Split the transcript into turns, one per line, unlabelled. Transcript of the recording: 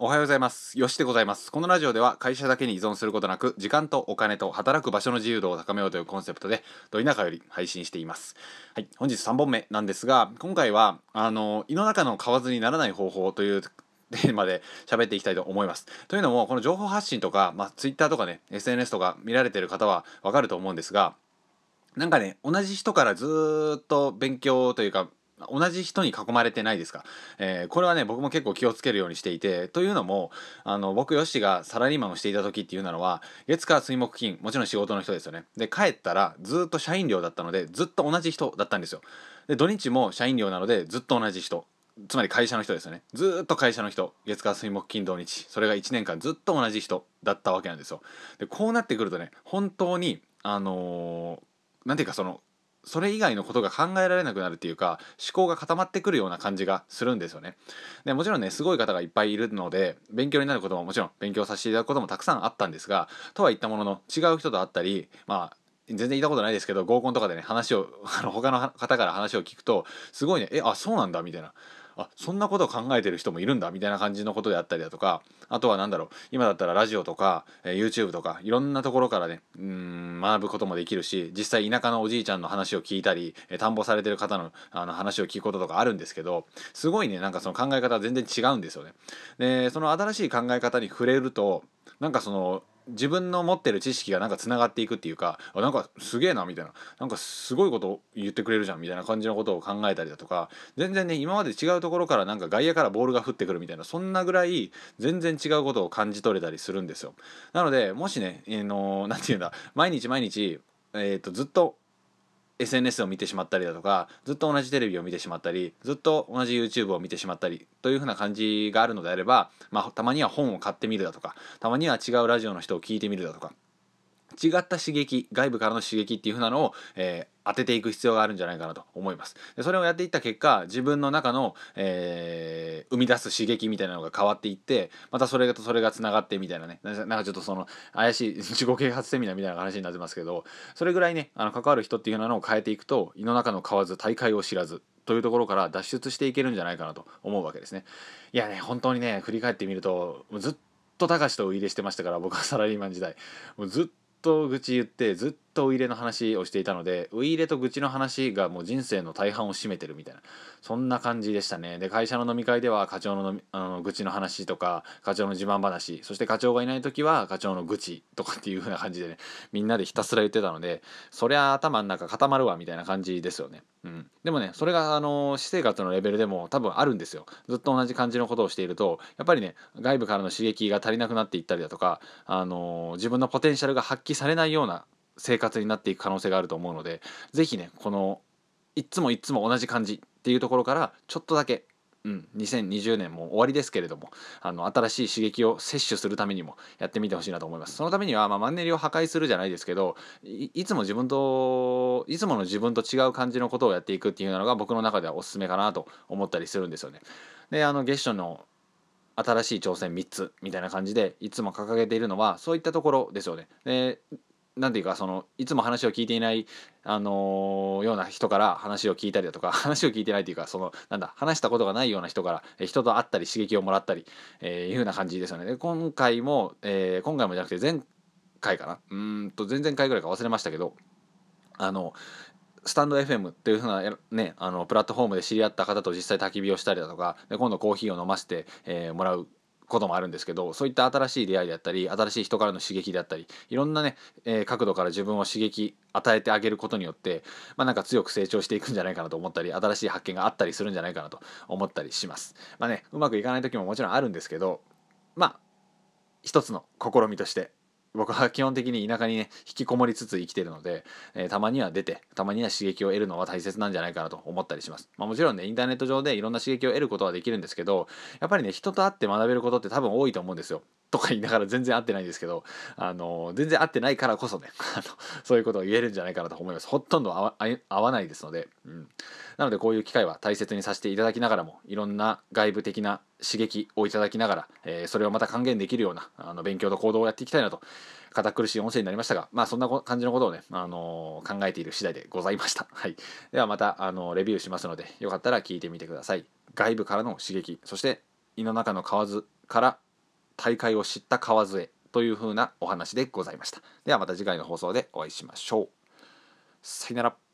おはようございます。よしでございます。このラジオでは会社だけに依存することなく、時間とお金と働く場所の自由度を高めようというコンセプトで、ど田舎より配信しています。はい、本日3本目なんですが、今回は、あの、胃の中の蛙にならない方法という テーマで喋っていきたいと思います。というのも、この情報発信とか、まあ、Twitter とかね、SNS とか見られてる方はわかると思うんですが、なんかね、同じ人からずっと勉強というか、同じ人に囲まれてないですか、えーこれはね僕も結構気をつけるようにしていてというのもあの僕ヨッシーがサラリーマンをしていた時っていうのは月火水木金もちろん仕事の人ですよね。で帰ったらずっと社員寮だったのでずっと同じ人だったんですよ。で土日も社員寮なのでずっと同じ人。つまり会社の人ですよね。ずっと会社の人。月火水木金土日。それが1年間ずっと同じ人だったわけなんですよ。でこうなってくるとね本当にあのーていうかそのそれ以外のことが考えられなくなるっていうか思考が固まってくるような感じがするんですよね。でもちろんねすごい方がいっぱいいるので勉強になることももちろん勉強させていただくこともたくさんあったんですがとは言ったものの違う人と会ったりまあ全然言ったことないですけど合コンとかでね話をあの他の方から話を聞くとすごいねえあそうなんだみたいなあそんなことを考えてる人もいるんだみたいな感じのことであったりだとかあとは何だろう今だったらラジオとか、え YouTube とかいろんなところからねうん学ぶこともできるし実際田舎のおじいちゃんの話を聞いたり、え田んぼされてる方のあの話を聞くこととかあるんですけどすごいねなんかその考え方全然違うんですよね。でその新しい考え方に触れるとなんかその自分の持ってる知識がなんかつながっていくっていうかあなんかすげえなみたいな。なんかすごいこと言ってくれるじゃんみたいな感じのことを考えたりだとか全然ね今まで違うところからなんか外野からボールが降ってくるみたいなそんなぐらい全然違うことを感じ取れたりするんですよ。なのでもしねあのなんていうんだ毎日毎日えー、とずっと SNS を見てしまったりだとかずっと同じテレビを見てしまったりずっと同じ YouTube を見てしまったりというふうな感じがあるのであれば、まあ、たまには本を買ってみるだとかたまには違うラジオの人を聞いてみるだとか違った刺激外部からの刺激っていう風なのを、えー当てていく必要があるんじゃないかなと思います。でそれをやっていった結果自分の中の、えー生み出す刺激みたいなのが変わっていってまたそれとそれがつながってみたいなね。なんかちょっとその怪しい 自己啓発セミナーみたいな話になってますけどそれぐらいねあの関わる人っていう風なのを変えていくと胃の中の蛙大海を知らずというところから脱出していけるんじゃないかなと思うわけですね。いやね本当にね振り返ってみるともうずっと高志とウイイレしてましたから僕はサラリーマン時代。もうずっと愚痴言ってずっとウイイレの話をしていたのでウイイレと愚痴の話がもう人生の大半を占めてるみたいな。そんな感じでしたね。で会社の飲み会では課長の飲みあの愚痴の話とか課長の自慢話そして課長がいない時は課長の愚痴とかっていう風な感じでねみんなでひたすら言ってたのでそりゃ頭の中固まるわみたいな感じですよね、うん、でもねそれがあの私生活のレベルでも多分あるんですよ。ずっと同じ感じのことをしているとやっぱりね外部からの刺激が足りなくなっていったりだとかあの自分のポテンシャルが発揮されないような生活になっていく可能性があると思うので是非ねこのいっつもいっつも同じ感じっていうところからちょっとだけうん、2020年も終わりですけれどもあの新しい刺激を摂取するためにもやってみてほしいなと思います。そのためには、まあ、マンネリを破壊するじゃないですけどいつも自分といつもの自分と違う感じのことをやっていくっていうのが僕の中ではおすすめかなと思ったりするんですよね。であの月初の新しい挑戦3つみたいな感じでいつも掲げているのはそういったところですよね。でなんていうかそのいつも話を聞いていない、あのーような人から話を聞いたりだとか 話を聞いてないっていうかそのなんだ話したことがないような人からえ人と会ったり刺激をもらったり、えーいうような感じですよね。で今回も、えー今回もじゃなくて前回かな？うんと前々回ぐらいか忘れましたけどあのスタンド FM っていう風なねあのプラットフォームで知り合った方と実際焚き火をしたりだとかで今度コーヒーを飲ませて、えーもらうこともあるんですけどそういった新しい出会いであったり新しい人からの刺激であったりいろんなね、えー角度から自分を刺激与えてあげることによってまあなんか強く成長していくんじゃないかなと思ったり新しい発見があったりするんじゃないかなと思ったりします。まあねうまくいかない時ももちろんあるんですけどまあ一つの試みとして僕は基本的に田舎にね引きこもりつつ生きてるので、えーたまには出てたまには刺激を得るのは大切なんじゃないかなと思ったりします、まあ、もちろんねインターネット上でいろんな刺激を得ることはできるんですけどやっぱりね人と会って学べることって多分多いと思うんですよ。とか言いながら全然会ってないんですけどあの全然会ってないからこそね あのそういうことを言えるんじゃないかなと思います。ほとんど合わないですので、うん、なのでこういう機会は大切にさせていただきながらもいろんな外部的な刺激をいただきながら、えーそれをまた還元できるようなあの勉強と行動をやっていきたいなと堅苦しい音声になりましたがまあそんな感じのことをね、あの考えている次第でございました、はい、ではまたあのレビューしますのでよかったら聞いてみてください。外部からの刺激そして胃の中の蛙から大会を知った川添というふうなお話でございました。ではまた次回の放送でお会いしましょう。さよなら。